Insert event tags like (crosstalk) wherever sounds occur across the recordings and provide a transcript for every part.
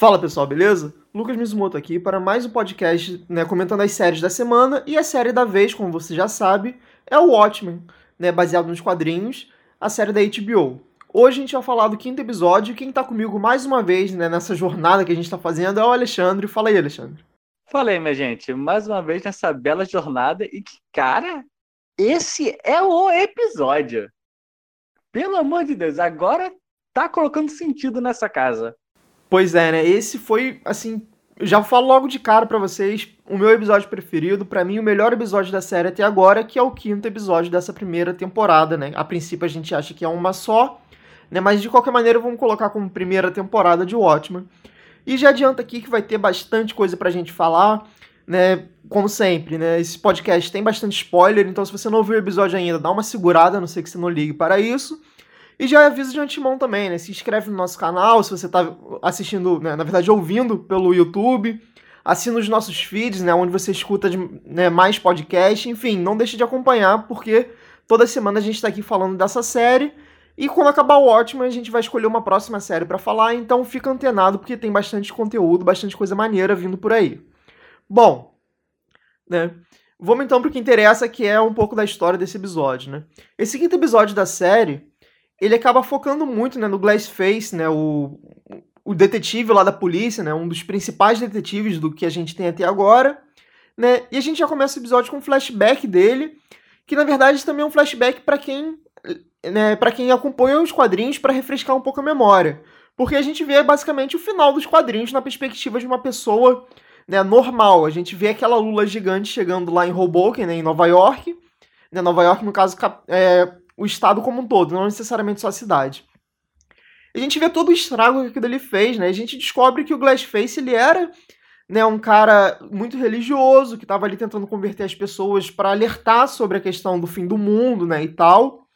Fala pessoal, beleza? Lucas Mizumoto aqui para mais um podcast né, comentando as séries da semana e a série da vez, como você já sabe, é o Watchmen, né, baseado nos quadrinhos, a série da HBO. Hoje a gente vai falar do quinto episódio e quem está comigo mais uma vez né, nessa jornada que a gente está fazendo é o Alexandre. Fala aí, Alexandre. Fala aí, minha gente. Mais uma vez nessa bela jornada e que, cara, esse é o episódio. Pelo amor de Deus, agora tá colocando sentido nessa casa. Pois é, né? Esse foi, assim, já falo logo de cara para vocês, o meu episódio preferido, para mim o melhor episódio da série até agora, que é o quinto episódio dessa primeira temporada, né? A princípio a gente acha que é uma só, né? Mas de qualquer maneira vamos colocar como primeira temporada de Watchmen. E já adianta aqui que vai ter bastante coisa pra gente falar, né? Como sempre, né? Esse podcast tem bastante spoiler, então se você não viu o episódio ainda, dá uma segurada, a não sei que você não ligue para isso. E já aviso de antemão também, né? Se inscreve no nosso canal, se você está assistindo, né, na verdade ouvindo pelo YouTube. Assina os nossos feeds, né? Onde você escuta de, né, mais podcast. Enfim, não deixe de acompanhar, porque toda semana a gente está aqui falando dessa série. E quando acabar o Watchmen, a gente vai escolher uma próxima série para falar. Então fica antenado, porque tem bastante conteúdo, bastante coisa maneira vindo por aí. Bom, né? Vamos então para o que interessa, que é um pouco da história desse episódio, né? Esse quinto episódio da série ele acaba focando muito né, no Glassface, né, o, o detetive lá da polícia, né, um dos principais detetives do que a gente tem até agora. Né, e a gente já começa o episódio com um flashback dele, que na verdade também é um flashback para quem, né, para quem acompanha os quadrinhos para refrescar um pouco a memória. Porque a gente vê basicamente o final dos quadrinhos na perspectiva de uma pessoa né, normal. A gente vê aquela lula gigante chegando lá em Hoboken, né, em Nova York. Né, Nova York, no caso, é, o estado como um todo, não necessariamente só a cidade. A gente vê todo o estrago que aquilo ele fez, né? A gente descobre que o Glassface ele era né, um cara muito religioso que estava ali tentando converter as pessoas para alertar sobre a questão do fim do mundo, né, e tal.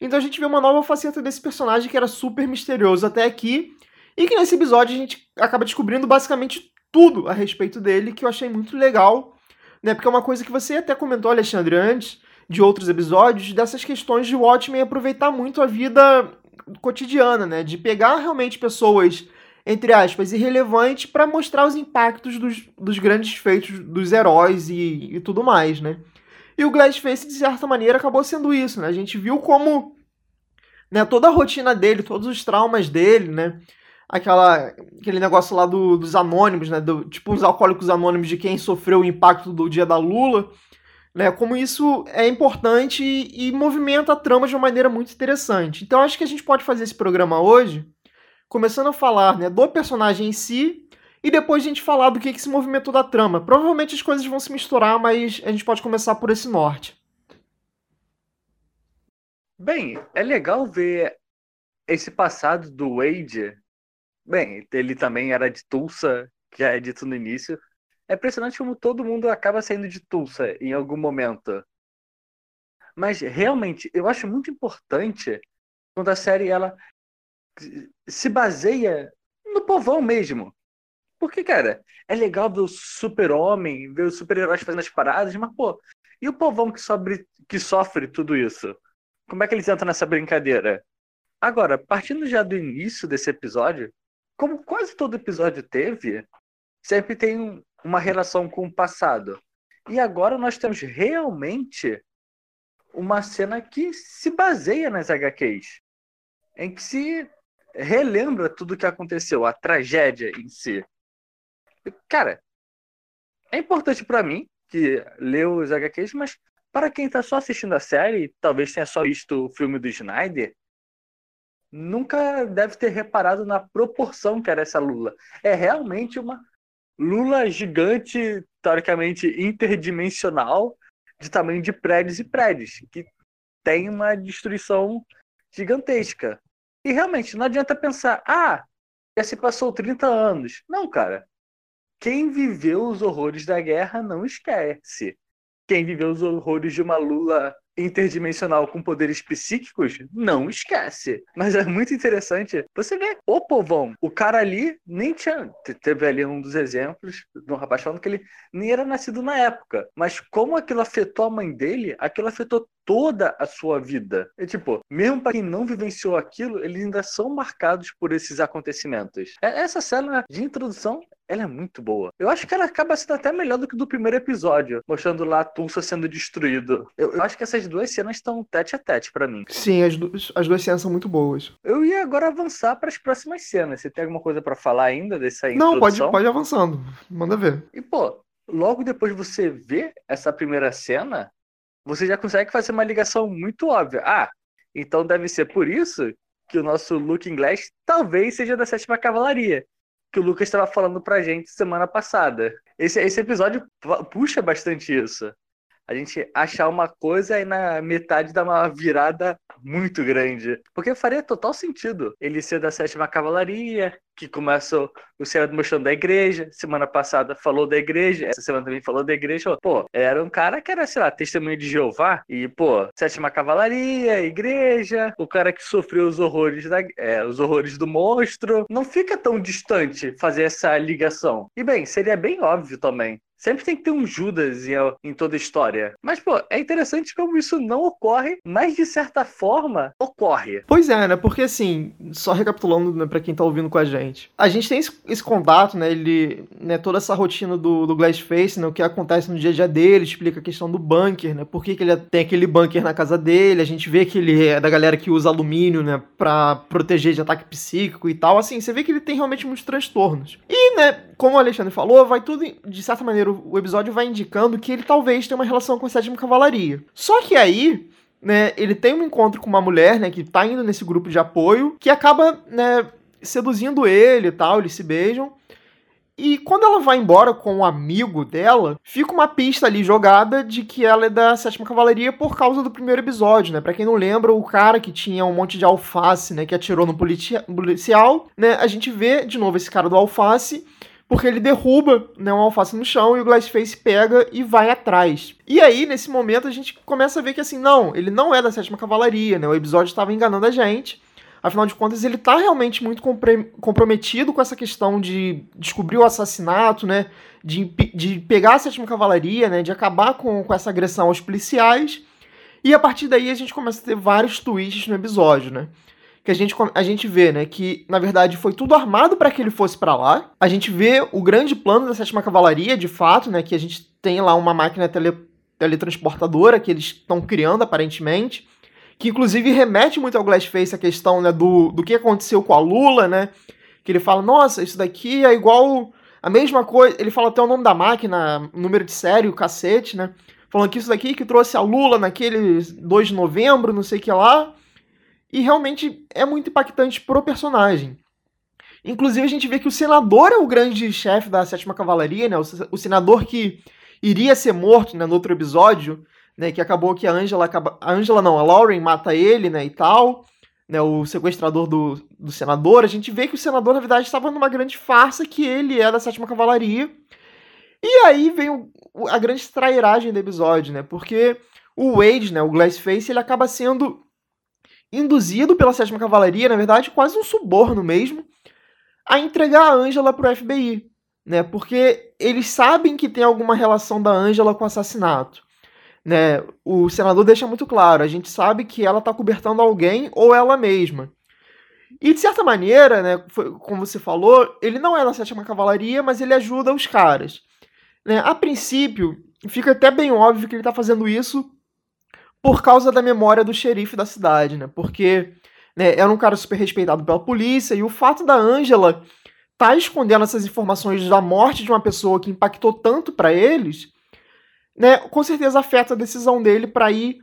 Então a gente vê uma nova faceta desse personagem que era super misterioso até aqui e que nesse episódio a gente acaba descobrindo basicamente tudo a respeito dele, que eu achei muito legal, né? Porque é uma coisa que você até comentou, Alexandre, antes, de outros episódios, dessas questões de Watchmen aproveitar muito a vida cotidiana, né? De pegar realmente pessoas, entre aspas, irrelevantes para mostrar os impactos dos, dos grandes feitos dos heróis e, e tudo mais, né? E o Glassface, de certa maneira, acabou sendo isso, né? A gente viu como né, toda a rotina dele, todos os traumas dele, né? Aquela, aquele negócio lá do, dos anônimos, né? Do, tipo os alcoólicos anônimos de quem sofreu o impacto do dia da Lula né? Como isso é importante e, e movimenta a trama de uma maneira muito interessante. Então acho que a gente pode fazer esse programa hoje, começando a falar né, do personagem em si e depois a gente falar do que, que se movimentou da trama. Provavelmente as coisas vão se misturar, mas a gente pode começar por esse norte. Bem, é legal ver esse passado do Wade. Bem, ele também era de Tulsa, que é dito no início. É impressionante como todo mundo acaba saindo de Tulsa em algum momento. Mas realmente, eu acho muito importante quando a série ela se baseia no povão mesmo. Porque, cara, é legal ver o super-homem, ver os super-heróis fazendo as paradas, mas, pô, e o povão que, sobre, que sofre tudo isso? Como é que eles entram nessa brincadeira? Agora, partindo já do início desse episódio, como quase todo episódio teve, sempre tem uma relação com o passado. E agora nós temos realmente uma cena que se baseia nas HQs, em que se relembra tudo o que aconteceu, a tragédia em si. Cara, é importante para mim que leu os HQs, mas para quem está só assistindo a série, talvez tenha só visto o filme do Snyder, nunca deve ter reparado na proporção que era essa Lula. É realmente uma Lula gigante, teoricamente interdimensional, de tamanho de prédios e prédios, que tem uma destruição gigantesca. E realmente, não adianta pensar, ah, já se passou 30 anos. Não, cara. Quem viveu os horrores da guerra não esquece. Quem viveu os horrores de uma Lula interdimensional com poderes psíquicos, não esquece. Mas é muito interessante. Você vê, o povão, o cara ali nem tinha. Teve ali um dos exemplos de um rapaz falando que ele nem era nascido na época. Mas como aquilo afetou a mãe dele, aquilo afetou toda a sua vida. É tipo, mesmo para quem não vivenciou aquilo, eles ainda são marcados por esses acontecimentos. É, essa cena de introdução ela é muito boa. Eu acho que ela acaba sendo até melhor do que do primeiro episódio, mostrando lá a Tulsa sendo destruído. Eu, eu acho que essas duas cenas estão tete a tete para mim. Sim, as, duas, as duas cenas são muito boas. Eu ia agora avançar para as próximas cenas. Você tem alguma coisa para falar ainda dessa introdução? Não, pode, pode ir avançando. Manda ver. E, pô, logo depois de você ver essa primeira cena, você já consegue fazer uma ligação muito óbvia. Ah, então deve ser por isso que o nosso Looking Glass talvez seja da sétima cavalaria que o Lucas estava falando pra gente semana passada. Esse, esse episódio puxa bastante isso. A gente achar uma coisa e na metade dá uma virada muito grande. Porque faria total sentido ele ser da sétima cavalaria, que começou o Senado mostrando da igreja. Semana passada falou da igreja, essa semana também falou da igreja. Pô, era um cara que era, sei lá, testemunho de Jeová. E, pô, sétima cavalaria, igreja, o cara que sofreu os horrores, da, é, os horrores do monstro. Não fica tão distante fazer essa ligação. E, bem, seria bem óbvio também. Sempre tem que ter um Judas em, em, toda a história. Mas, pô, é interessante como isso não ocorre, mas de certa forma ocorre. Pois é, né? Porque assim, só recapitulando né, para quem tá ouvindo com a gente gente. A gente tem esse, esse contato, né? Ele, né, toda essa rotina do, do Glassface, né? O que acontece no dia a dia dele, explica a questão do bunker, né? Por que, que ele tem aquele bunker na casa dele. A gente vê que ele é da galera que usa alumínio, né? Pra proteger de ataque psíquico e tal. Assim, você vê que ele tem realmente muitos transtornos. E, né? Como o Alexandre falou, vai tudo, de certa maneira, o episódio vai indicando que ele talvez tenha uma relação com a sétima cavalaria. Só que aí, né, ele tem um encontro com uma mulher, né, que tá indo nesse grupo de apoio, que acaba, né, seduzindo ele e tal, eles se beijam. E quando ela vai embora com um amigo dela, fica uma pista ali jogada de que ela é da Sétima Cavalaria por causa do primeiro episódio, né? Pra quem não lembra, o cara que tinha um monte de alface, né? Que atirou no policial, né? A gente vê de novo esse cara do alface porque ele derruba né, um alface no chão e o Glassface pega e vai atrás. E aí, nesse momento, a gente começa a ver que assim, não, ele não é da sétima cavalaria, né? O episódio estava enganando a gente. Afinal de contas, ele está realmente muito comprometido com essa questão de descobrir o assassinato, né? De, de pegar a sétima cavalaria, né? De acabar com, com essa agressão aos policiais. E a partir daí a gente começa a ter vários twists no episódio, né? Que a gente, a gente vê, né? Que na verdade foi tudo armado para que ele fosse para lá. A gente vê o grande plano da sétima cavalaria, de fato, né? Que a gente tem lá uma máquina tele, teletransportadora que eles estão criando aparentemente que inclusive remete muito ao Glassface a questão né, do, do que aconteceu com a Lula, né? Que ele fala, nossa, isso daqui é igual a mesma coisa. Ele fala até o nome da máquina, número de série, o cacete, né? Falando que isso daqui que trouxe a Lula naquele 2 de novembro, não sei o que lá. E realmente é muito impactante pro personagem. Inclusive, a gente vê que o senador é o grande chefe da sétima cavalaria, né? O, senador que iria ser morto né, no outro episódio, né, que acabou que a Angela acaba, a Angela não, a Lauren mata ele, né, e tal, né, o sequestrador do, do senador, a gente vê que o senador na verdade estava numa grande farsa que ele é da sétima cavalaria. E aí vem o, a grande trairagem do episódio, né? Porque o Wade, né, o Glassface, ele acaba sendo induzido pela sétima cavalaria, na verdade, quase um suborno mesmo, a entregar a Angela pro FBI, né? Porque eles sabem que tem alguma relação da Angela com o assassinato né, o senador deixa muito claro, a gente sabe que ela está cobertando alguém ou ela mesma. E de certa maneira, né, foi, como você falou, ele não é da sétima cavalaria, mas ele ajuda os caras. Né? A princípio, fica até bem óbvio que ele está fazendo isso por causa da memória do xerife da cidade, né? Porque né, era um cara super respeitado pela polícia e o fato da Angela tá escondendo essas informações da morte de uma pessoa que impactou tanto para eles né, com certeza afeta a decisão dele para ir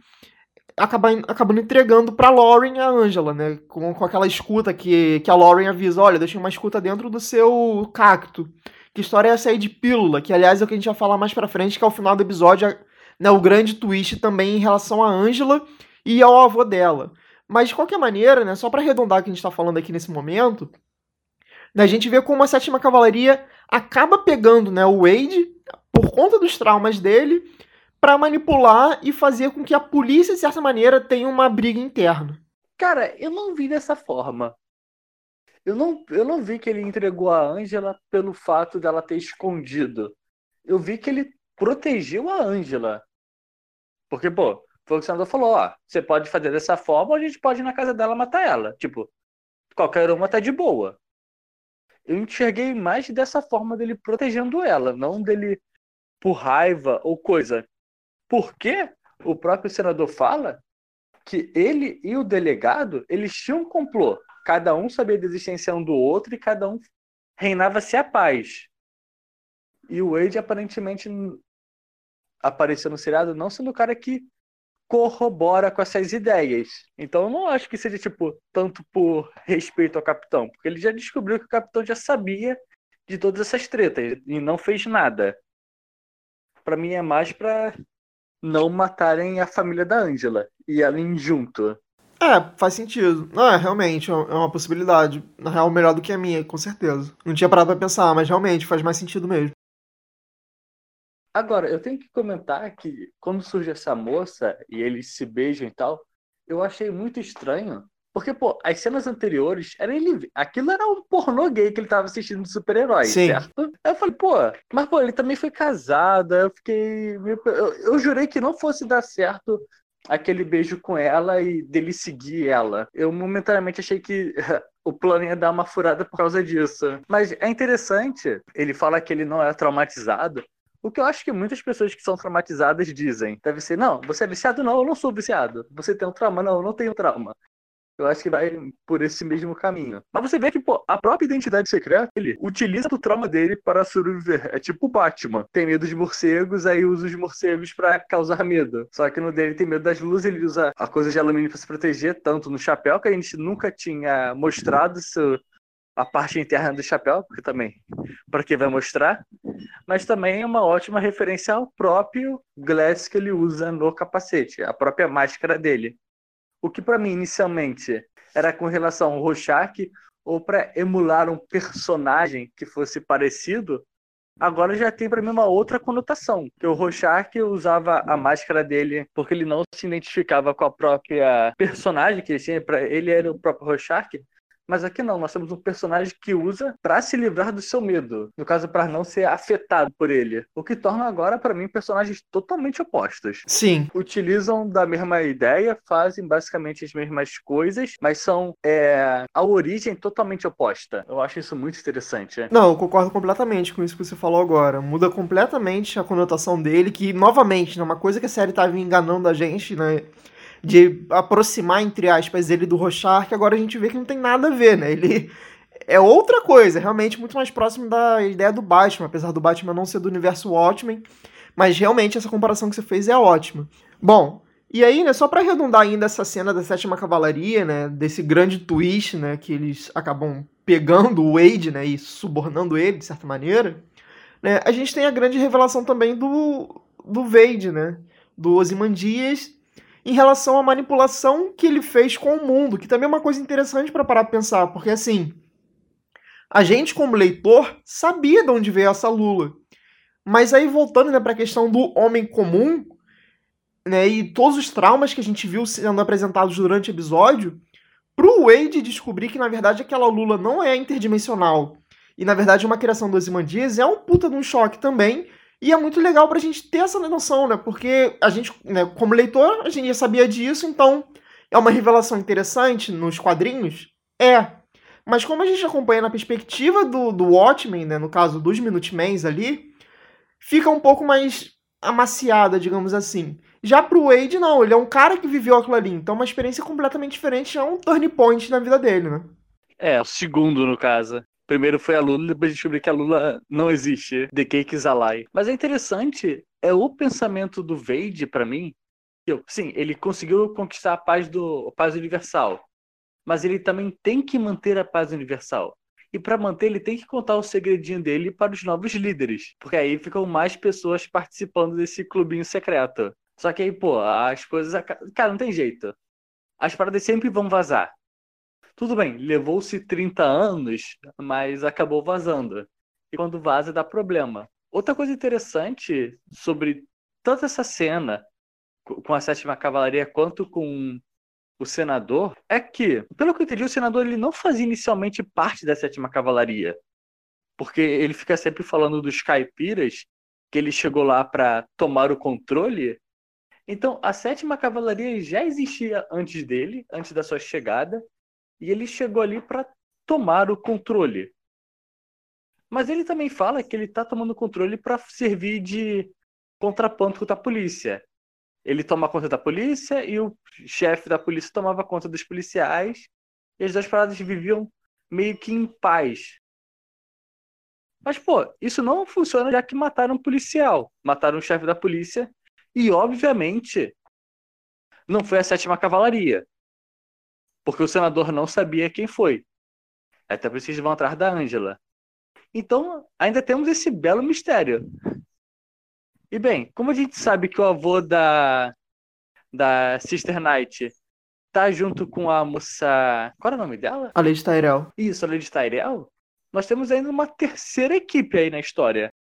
acabar, acabando entregando para Lauren a Angela, né, com, com aquela escuta que, que a Lauren avisa, olha, deixei uma escuta dentro do seu cacto. Que história é essa aí de pílula? Que aliás é o que a gente vai falar mais para frente, que é o final do episódio, né, o grande twist também em relação a Angela e ao avô dela. Mas de qualquer maneira, né, só para arredondar o que a gente está falando aqui nesse momento, né, a gente vê como a sétima cavalaria acaba pegando né, o Wade por conta dos traumas dele, para manipular e fazer com que a polícia, de certa maneira, tenha uma briga interna. Cara, eu não vi dessa forma. Eu não, eu não vi que ele entregou a Ângela pelo fato dela ter escondido. Eu vi que ele protegeu a Ângela. Porque, pô, foi o que o senador falou, ó, você pode fazer dessa forma ou a gente pode ir na casa dela matar ela. Tipo, qualquer uma tá de boa. Eu enxerguei mais dessa forma dele protegendo ela, não dele por raiva ou coisa. Porque o próprio senador fala que ele e o delegado, eles tinham um complô. Cada um sabia da existência um do outro e cada um reinava-se a paz. E o Wade aparentemente apareceu no seriado não sendo o cara que corrobora com essas ideias. Então eu não acho que seja tipo tanto por respeito ao capitão, porque ele já descobriu que o capitão já sabia de todas essas tretas e não fez nada. Para mim é mais para não matarem a família da Angela e ela em junto. É, faz sentido. Não, é, realmente, é uma possibilidade. Na real, melhor do que a minha, com certeza. Não tinha parado pra pensar, mas realmente faz mais sentido mesmo. Agora, eu tenho que comentar que quando surge essa moça e eles se beijam e tal, eu achei muito estranho. Porque, pô, as cenas anteriores, era ele. Aquilo era um pornô gay que ele tava assistindo de super-herói, certo? Aí eu falei, pô, mas pô, ele também foi casado. Eu fiquei. Eu, eu jurei que não fosse dar certo aquele beijo com ela e dele seguir ela. Eu momentaneamente achei que (laughs) o plano ia dar uma furada por causa disso. Mas é interessante, ele fala que ele não é traumatizado, o que eu acho que muitas pessoas que são traumatizadas dizem. Deve ser, não, você é viciado? Não, eu não sou viciado. Você tem um trauma? Não, eu não tenho trauma. Eu acho que vai por esse mesmo caminho. Mas você vê que, pô, a própria identidade secreta, ele utiliza o trauma dele para sobreviver. É tipo o Batman. Tem medo de morcegos, aí usa os morcegos para causar medo. Só que no dele tem medo das luzes, ele usa a coisa de alumínio para se proteger, tanto no chapéu, que a gente nunca tinha mostrado seu, a parte interna do chapéu, porque também, para que vai mostrar, mas também é uma ótima referência ao próprio glass que ele usa no capacete, a própria máscara dele. O que para mim inicialmente era com relação ao Rorschach ou para emular um personagem que fosse parecido, agora já tem para mim uma outra conotação. Que o Rorschach usava a máscara dele porque ele não se identificava com a própria personagem que ele tinha, para ele era o próprio Rorschach, mas aqui não, nós temos um personagem que usa para se livrar do seu medo. No caso, para não ser afetado por ele. O que torna agora, para mim, personagens totalmente opostos. Sim. Utilizam da mesma ideia, fazem basicamente as mesmas coisas, mas são é, a origem totalmente oposta. Eu acho isso muito interessante. Não, eu concordo completamente com isso que você falou agora. Muda completamente a conotação dele, que, novamente, é uma coisa que a série estava enganando a gente, né? De aproximar, entre aspas, ele do Rochar, que agora a gente vê que não tem nada a ver, né? Ele (laughs) é outra coisa, realmente muito mais próximo da ideia do Batman, apesar do Batman não ser do universo Watchmen, mas realmente essa comparação que você fez é ótima. Bom, e aí, né, só para arredondar ainda essa cena da Sétima Cavalaria, né, desse grande twist, né, que eles acabam pegando o Wade, né, e subornando ele de certa maneira, né, a gente tem a grande revelação também do do Wade, né, do Ozymandias em relação à manipulação que ele fez com o mundo, que também é uma coisa interessante para parar para pensar, porque assim, a gente como leitor sabia de onde veio essa Lula. Mas aí voltando né, para a questão do homem comum, né, e todos os traumas que a gente viu sendo apresentados durante o episódio, pro Wade descobrir que na verdade aquela Lula não é interdimensional e na verdade uma criação do Ozymandias é um puta de um choque também e é muito legal pra gente ter essa noção, né? Porque a gente, né, como leitor, a gente já sabia disso, então é uma revelação interessante nos quadrinhos? É. Mas como a gente acompanha na perspectiva do, do Watchmen, né, no caso dos Minutemens ali, fica um pouco mais amaciada, digamos assim. Já pro Wade, não, ele é um cara que viveu aquilo ali, então é uma experiência completamente diferente, é um turning point na vida dele, né? É, o segundo, no caso. Primeiro foi a Lula, depois descobri que a Lula não existe. The Cake is a lie. Mas é interessante, é o pensamento do Vade para mim. Eu, sim, ele conseguiu conquistar a paz do a paz universal, mas ele também tem que manter a paz universal. E para manter, ele tem que contar o segredinho dele para os novos líderes, porque aí ficam mais pessoas participando desse clubinho secreto. Só que aí, pô, as coisas. Cara, não tem jeito. As paradas sempre vão vazar. Tudo bem, levou-se 30 anos, mas acabou vazando. E quando vaza, dá problema. Outra coisa interessante sobre tanto essa cena com a sétima cavalaria quanto com o senador é que, pelo que eu entendi, o senador ele não fazia inicialmente parte da sétima cavalaria. Porque ele fica sempre falando dos caipiras, que ele chegou lá para tomar o controle. Então, a sétima cavalaria já existia antes dele, antes da sua chegada, e ele chegou ali para tomar o controle. Mas ele também fala que ele está tomando o controle para servir de contraponto contra a polícia ele toma conta da polícia e o chefe da polícia tomava conta dos policiais. E as duas paradas viviam meio que em paz. Mas, pô, isso não funciona já que mataram um policial, mataram o chefe da polícia e, obviamente, não foi a sétima cavalaria. Porque o senador não sabia quem foi. Até por isso eles vão atrás da Ângela. Então, ainda temos esse belo mistério. E bem, como a gente sabe que o avô da, da Sister Knight tá junto com a moça. Qual era o nome dela? A Lady Tyrell. Isso, a Lady Tyrell. Nós temos ainda uma terceira equipe aí na história.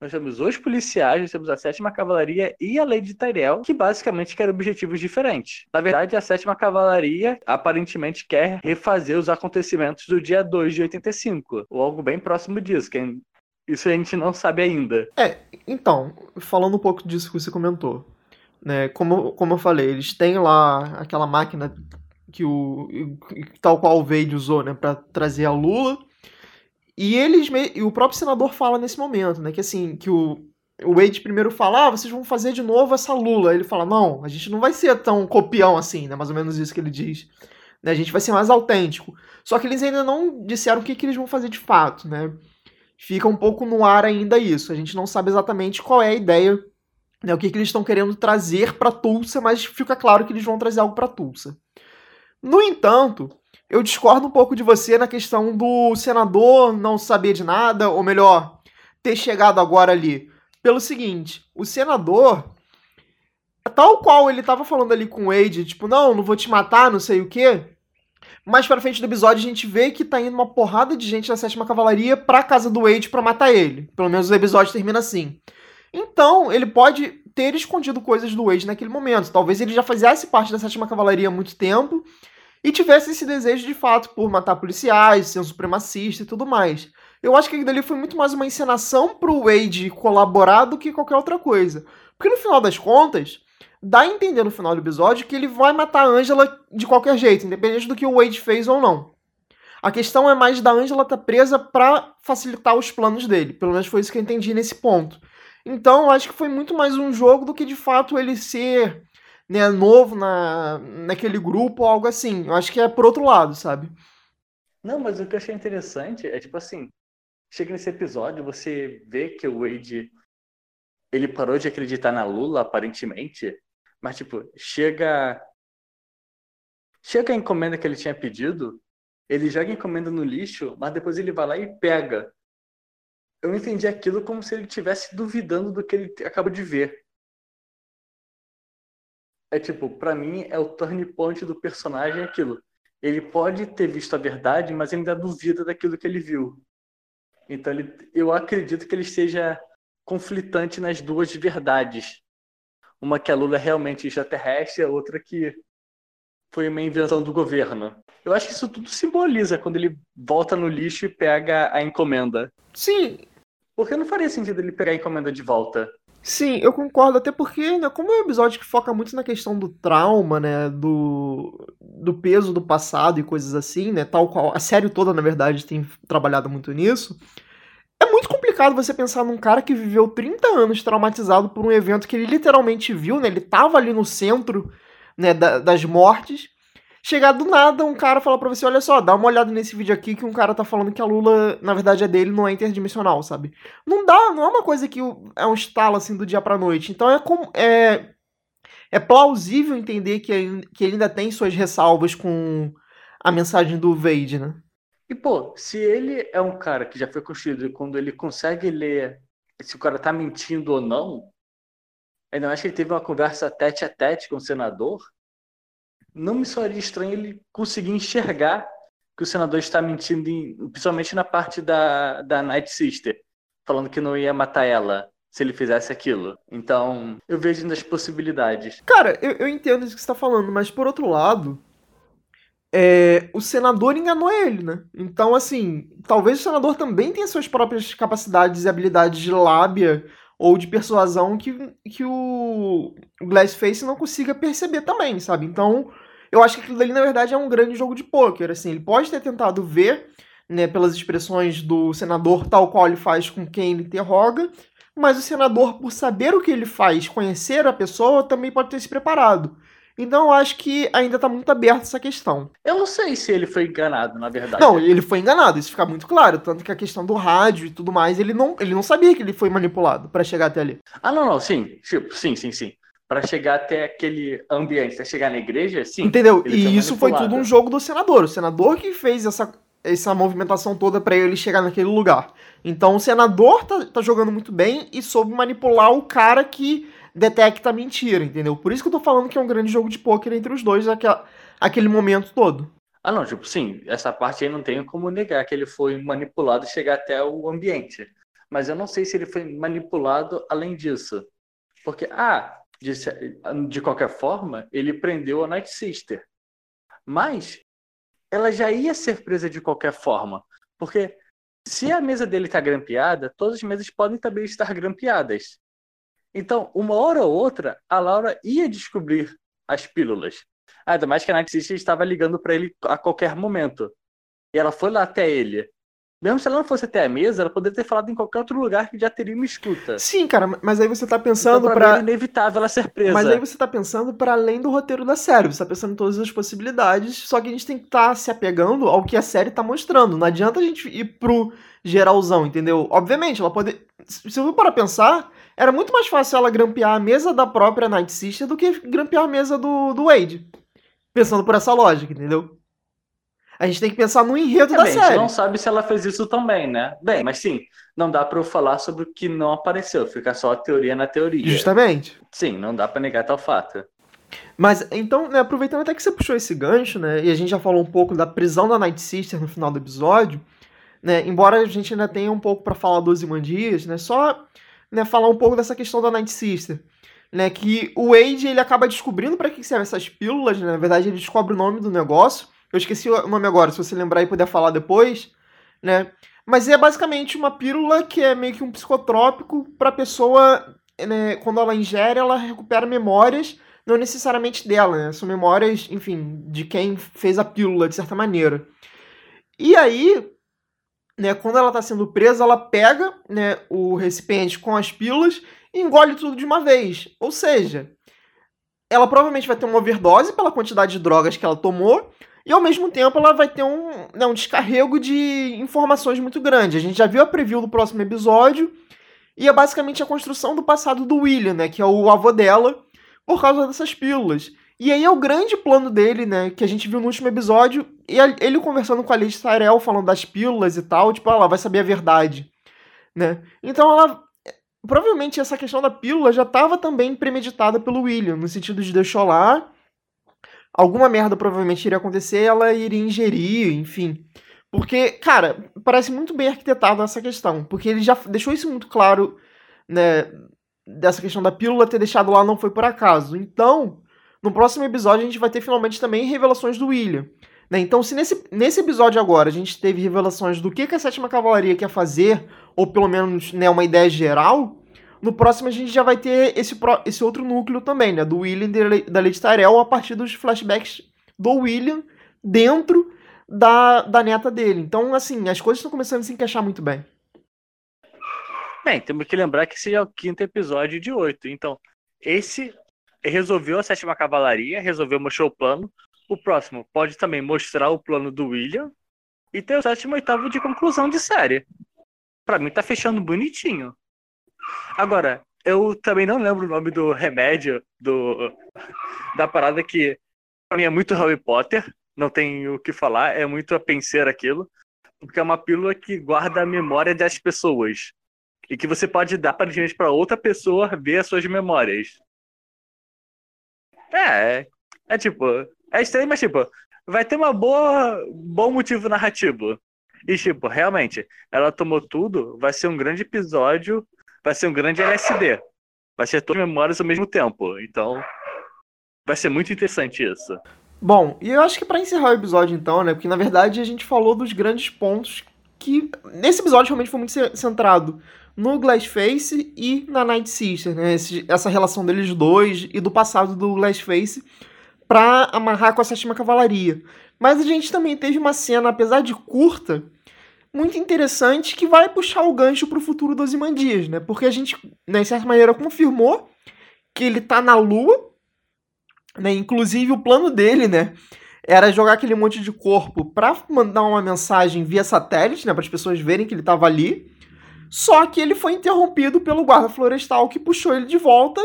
Nós temos os policiais, nós temos a sétima cavalaria e a Lady Tyrell, que basicamente querem objetivos diferentes. Na verdade, a sétima cavalaria aparentemente quer refazer os acontecimentos do dia 2 de 85, ou algo bem próximo disso. Quem isso a gente não sabe ainda. É, então, falando um pouco disso que você comentou, né? Como, como eu falei, eles têm lá aquela máquina que o tal qual o Wade usou, né, para trazer a Lula. E eles e o próprio senador fala nesse momento, né, que assim, que o o Wade primeiro fala, ah, vocês vão fazer de novo essa Lula. Ele fala, não, a gente não vai ser tão copião assim, né? Mais ou menos isso que ele diz. Né? A gente vai ser mais autêntico. Só que eles ainda não disseram o que, que eles vão fazer de fato, né? fica um pouco no ar ainda isso. A gente não sabe exatamente qual é a ideia, né, o que, que eles estão querendo trazer para Tulsa, mas fica claro que eles vão trazer algo para Tulsa. No entanto, eu discordo um pouco de você na questão do senador não saber de nada, ou melhor, ter chegado agora ali. Pelo seguinte, o senador, tal qual ele estava falando ali com o Wade, tipo, não, não vou te matar, não sei o quê, mais pra frente do episódio, a gente vê que tá indo uma porrada de gente da sétima cavalaria pra casa do Wade pra matar ele. Pelo menos o episódio termina assim. Então, ele pode ter escondido coisas do Wade naquele momento. Talvez ele já fizesse parte da sétima cavalaria há muito tempo e tivesse esse desejo de fato por matar policiais, ser um supremacista e tudo mais. Eu acho que aquilo ali foi muito mais uma encenação pro Wade colaborar do que qualquer outra coisa. Porque no final das contas, dá a entender no final do episódio que ele vai matar a Angela de qualquer jeito, independente do que o Wade fez ou não. A questão é mais da Angela estar tá presa para facilitar os planos dele. Pelo menos foi isso que eu entendi nesse ponto. Então, eu acho que foi muito mais um jogo do que de fato ele ser né, novo na, naquele grupo ou algo assim. Eu acho que é por outro lado, sabe? Não, mas o que eu achei interessante é tipo assim: chega nesse episódio, você vê que o Wade ele parou de acreditar na Lula, aparentemente, mas, tipo, chega. Chega a encomenda que ele tinha pedido, ele joga a encomenda no lixo, mas depois ele vai lá e pega. Eu entendi aquilo como se ele estivesse duvidando do que ele acaba de ver. É tipo, para mim é o turn point do personagem aquilo. Ele pode ter visto a verdade, mas ainda duvida daquilo que ele viu. Então ele, eu acredito que ele esteja conflitante nas duas verdades. Uma que a Lula é realmente extraterrestre, a outra que foi uma invenção do governo. Eu acho que isso tudo simboliza quando ele volta no lixo e pega a encomenda. Sim. Porque não faria sentido ele pegar a encomenda de volta. Sim, eu concordo, até porque, né, como é um episódio que foca muito na questão do trauma, né, do, do peso do passado e coisas assim, né, tal qual a série toda, na verdade, tem trabalhado muito nisso, é muito complicado você pensar num cara que viveu 30 anos traumatizado por um evento que ele literalmente viu, né? Ele tava ali no centro né, da, das mortes. Chegar do nada, um cara falar pra você: olha só, dá uma olhada nesse vídeo aqui que um cara tá falando que a Lula, na verdade, é dele, não é interdimensional, sabe? Não dá, não é uma coisa que é um estalo assim do dia pra noite. Então é como. É, é plausível entender que, que ele ainda tem suas ressalvas com a mensagem do Vade, né? E, pô, se ele é um cara que já foi construído e quando ele consegue ler se o cara tá mentindo ou não, ainda mais que ele teve uma conversa tete a tete com o senador, não me soaria estranho ele conseguir enxergar que o senador está mentindo, em, principalmente na parte da, da Night Sister, falando que não ia matar ela. se ele fizesse aquilo. Então, eu vejo as possibilidades. Cara, eu, eu entendo isso que você tá falando, mas por outro lado, é, o senador enganou ele, né? Então, assim, talvez o senador também tenha suas próprias capacidades e habilidades de lábia ou de persuasão que, que o Glassface não consiga perceber também, sabe? Então, eu acho que aquilo ali, na verdade, é um grande jogo de pôquer, assim. Ele pode ter tentado ver, né, pelas expressões do senador, tal qual ele faz com quem ele interroga, mas o senador, por saber o que ele faz, conhecer a pessoa, também pode ter se preparado. Então eu acho que ainda está muito aberta essa questão. Eu não sei se ele foi enganado, na verdade. Não, ele foi enganado, isso fica muito claro. Tanto que a questão do rádio e tudo mais, ele não, ele não sabia que ele foi manipulado para chegar até ali. Ah, não, não, sim. Tipo, sim, sim, sim. Para chegar até aquele ambiente, para chegar na igreja, sim. Entendeu? E isso foi tudo um jogo do senador. O senador que fez essa, essa movimentação toda para ele chegar naquele lugar. Então o senador tá, tá jogando muito bem e soube manipular o cara que detecta mentira, entendeu? Por isso que eu tô falando que é um grande jogo de pôquer entre os dois aquele, momento todo. Ah, não, tipo, sim, essa parte aí não tenho como negar que ele foi manipulado chegar até o ambiente. Mas eu não sei se ele foi manipulado além disso. Porque, ah, de, de qualquer forma, ele prendeu a Night Sister. Mas ela já ia ser presa de qualquer forma. Porque se a mesa dele está grampeada, todas as mesas podem também estar grampeadas. Então, uma hora ou outra, a Laura ia descobrir as pílulas. Ainda mais que a Sister estava ligando para ele a qualquer momento. E ela foi lá até ele. Mesmo se ela não fosse até a mesa, ela poderia ter falado em qualquer outro lugar que já teria uma escuta. Sim, cara, mas aí você tá pensando então, pra. É inevitável ela ser presa. Mas aí você tá pensando para além do roteiro da série. Você tá pensando em todas as possibilidades, só que a gente tem que estar tá se apegando ao que a série tá mostrando. Não adianta a gente ir pro geralzão, entendeu? Obviamente, ela pode. Se eu for para pensar, era muito mais fácil ela grampear a mesa da própria Night Sister do que grampear a mesa do, do Wade. Pensando por essa lógica, entendeu? A gente tem que pensar no enredo é, da bem, série. A gente não sabe se ela fez isso também, né? Bem, mas sim, não dá para eu falar sobre o que não apareceu, fica só a teoria na teoria. Justamente. Sim, não dá para negar tal fato. Mas então, né, aproveitando até que você puxou esse gancho, né, e a gente já falou um pouco da prisão da Night Sister no final do episódio, né, embora a gente ainda tenha um pouco para falar dos Imandias, né, só né, falar um pouco dessa questão da Night Sister. Né, que o Wade ele acaba descobrindo para que servem essas pílulas, né, na verdade ele descobre o nome do negócio. Eu esqueci o nome agora, se você lembrar e puder falar depois, né? Mas é basicamente uma pílula que é meio que um psicotrópico para a pessoa, né, quando ela ingere, ela recupera memórias, não necessariamente dela, né? São memórias, enfim, de quem fez a pílula, de certa maneira. E aí, né, quando ela está sendo presa, ela pega né, o recipiente com as pílulas e engole tudo de uma vez. Ou seja, ela provavelmente vai ter uma overdose pela quantidade de drogas que ela tomou, e ao mesmo tempo ela vai ter um, né, um descarrego de informações muito grande. A gente já viu a preview do próximo episódio, e é basicamente a construção do passado do William, né, que é o avô dela, por causa dessas pílulas. E aí é o grande plano dele, né? Que a gente viu no último episódio. E ele conversando com a Lady Tyrell, falando das pílulas e tal. Tipo, ela vai saber a verdade, né? Então ela... Provavelmente essa questão da pílula já estava também premeditada pelo William. No sentido de deixou lá. Alguma merda provavelmente iria acontecer. Ela iria ingerir, enfim. Porque, cara, parece muito bem arquitetado essa questão. Porque ele já deixou isso muito claro, né? Dessa questão da pílula ter deixado lá não foi por acaso. Então no próximo episódio a gente vai ter finalmente também revelações do William. Né? Então, se nesse, nesse episódio agora a gente teve revelações do que, que a Sétima Cavalaria quer fazer, ou pelo menos né, uma ideia geral, no próximo a gente já vai ter esse, esse outro núcleo também, né? Do William e da Lady Tyrell a partir dos flashbacks do William dentro da, da neta dele. Então, assim, as coisas estão começando a se encaixar muito bem. Bem, temos que lembrar que esse é o quinto episódio de oito. Então, esse resolveu a sétima cavalaria, resolveu mostrar o plano. O próximo pode também mostrar o plano do William. E ter o sétimo oitavo de conclusão de série. Pra mim tá fechando bonitinho. Agora, eu também não lembro o nome do remédio do da parada que pra mim é muito Harry Potter. Não tem o que falar, é muito a pensar aquilo. Porque é uma pílula que guarda a memória das pessoas. E que você pode dar para outra pessoa ver as suas memórias. É, é tipo, é estranho, mas tipo, vai ter uma boa, bom motivo narrativo. E tipo, realmente, ela tomou tudo, vai ser um grande episódio vai ser um grande LSD. Vai ser todas as memórias ao mesmo tempo. Então, vai ser muito interessante isso. Bom, e eu acho que para encerrar o episódio então, né, porque na verdade a gente falou dos grandes pontos que nesse episódio realmente foi muito centrado no Glassface e na Night Sister, né, Esse, essa relação deles dois e do passado do Glassface para amarrar com a sétima cavalaria. Mas a gente também teve uma cena, apesar de curta, muito interessante que vai puxar o gancho para o futuro dos Imandias, né? Porque a gente, né, de certa maneira, confirmou que ele tá na Lua, né? Inclusive o plano dele, né, era jogar aquele monte de corpo para mandar uma mensagem via satélite, né, para as pessoas verem que ele estava ali. Só que ele foi interrompido pelo guarda florestal que puxou ele de volta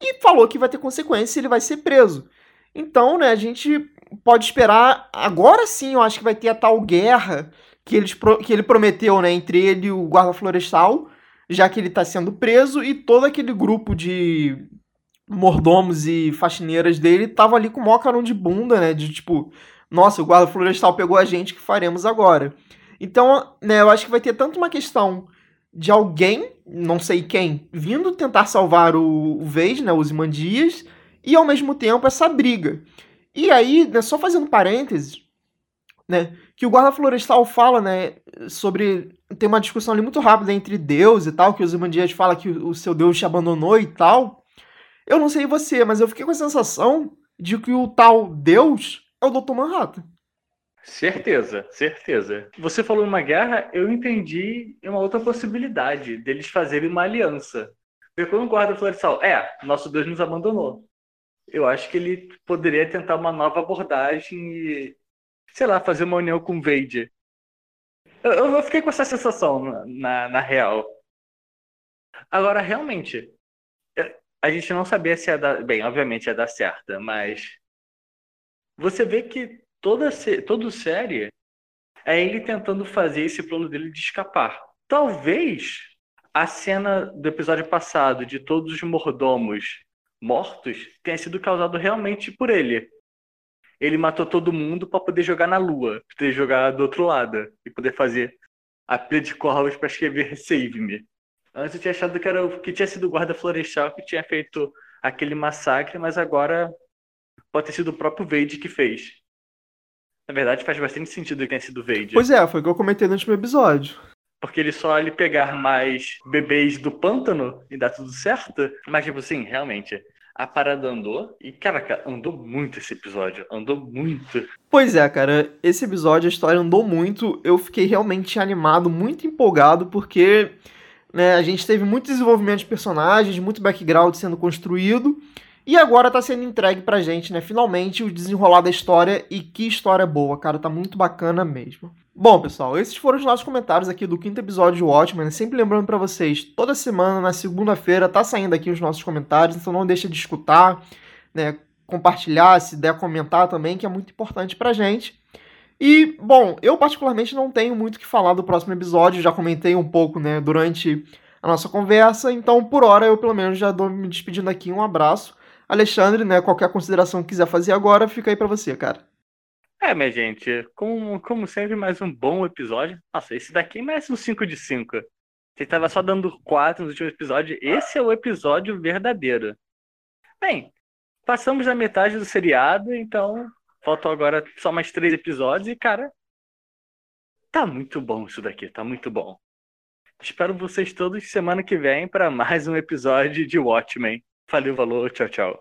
e falou que vai ter consequência, ele vai ser preso. Então, né, a gente pode esperar. Agora sim, eu acho que vai ter a tal guerra que, eles, que ele prometeu, né, entre ele e o guarda florestal, já que ele está sendo preso e todo aquele grupo de mordomos e faxineiras dele tava ali com o maior carão de bunda, né, de tipo, nossa, o guarda florestal pegou a gente, que faremos agora? Então, né, eu acho que vai ter tanto uma questão de alguém, não sei quem, vindo tentar salvar o, o Vez, né, os Imandias, e ao mesmo tempo essa briga. E aí, né, só fazendo parênteses, né, que o guarda florestal fala, né, sobre tem uma discussão ali muito rápida entre Deus e tal, que os Imandias fala que o, seu Deus te abandonou e tal. Eu não sei você, mas eu fiquei com a sensação de que o tal Deus é o Dr. Manhattan. Certeza, certeza. Você falou uma guerra, eu entendi uma outra possibilidade deles fazerem uma aliança. Porque quando o guarda florestal, é, nosso Deus nos abandonou eu acho que ele poderia tentar uma nova abordagem e, sei lá, fazer uma união com o Vade. Eu, eu fiquei com essa sensação na, na, na real. Agora, realmente, a gente não sabia se ia dar. Bem, obviamente ia dar certo, mas. Você vê que toda, toda série é ele tentando fazer esse plano dele de escapar. Talvez a cena do episódio passado de todos os mordomos mortos tenha sido causado realmente por ele. Ele matou todo mundo para poder jogar na lua, poder jogar do outro lado e poder fazer a pilha de corvos para escrever Save Me. Antes eu tinha achado que, era, que tinha sido o guarda florestal que tinha feito aquele massacre, mas agora pode ter sido o próprio Vade que fez. Na verdade, faz bastante sentido que tenha sido o Vade. Pois é, foi o que eu comentei no último episódio. Porque ele só ele pegar mais bebês do pântano e dá tudo certo. Mas, tipo assim, realmente, a parada andou. E, cara, andou muito esse episódio. Andou muito. Pois é, cara. Esse episódio, a história andou muito. Eu fiquei realmente animado, muito empolgado, porque né, a gente teve muito desenvolvimento de personagens, muito background sendo construído. E agora tá sendo entregue pra gente, né? Finalmente, o desenrolar da história. E que história boa, cara. Tá muito bacana mesmo. Bom, pessoal, esses foram os nossos comentários aqui do quinto episódio de Watchmen. Sempre lembrando para vocês, toda semana, na segunda-feira, tá saindo aqui os nossos comentários, então não deixa de escutar, né, compartilhar, se der comentar também, que é muito importante pra gente. E, bom, eu particularmente não tenho muito o que falar do próximo episódio, já comentei um pouco, né, durante a nossa conversa, então por hora eu pelo menos já dou me despedindo aqui, um abraço. Alexandre, né, qualquer consideração que quiser fazer agora, fica aí para você, cara. É, minha gente, como, como sempre, mais um bom episódio. Nossa, esse daqui merece um 5 de 5. Você tava só dando 4 nos últimos episódios. Esse é o episódio verdadeiro. Bem, passamos da metade do seriado, então faltam agora só mais três episódios e, cara, tá muito bom isso daqui, tá muito bom. Espero vocês todos semana que vem para mais um episódio de Watchmen. Valeu, valeu, tchau, tchau.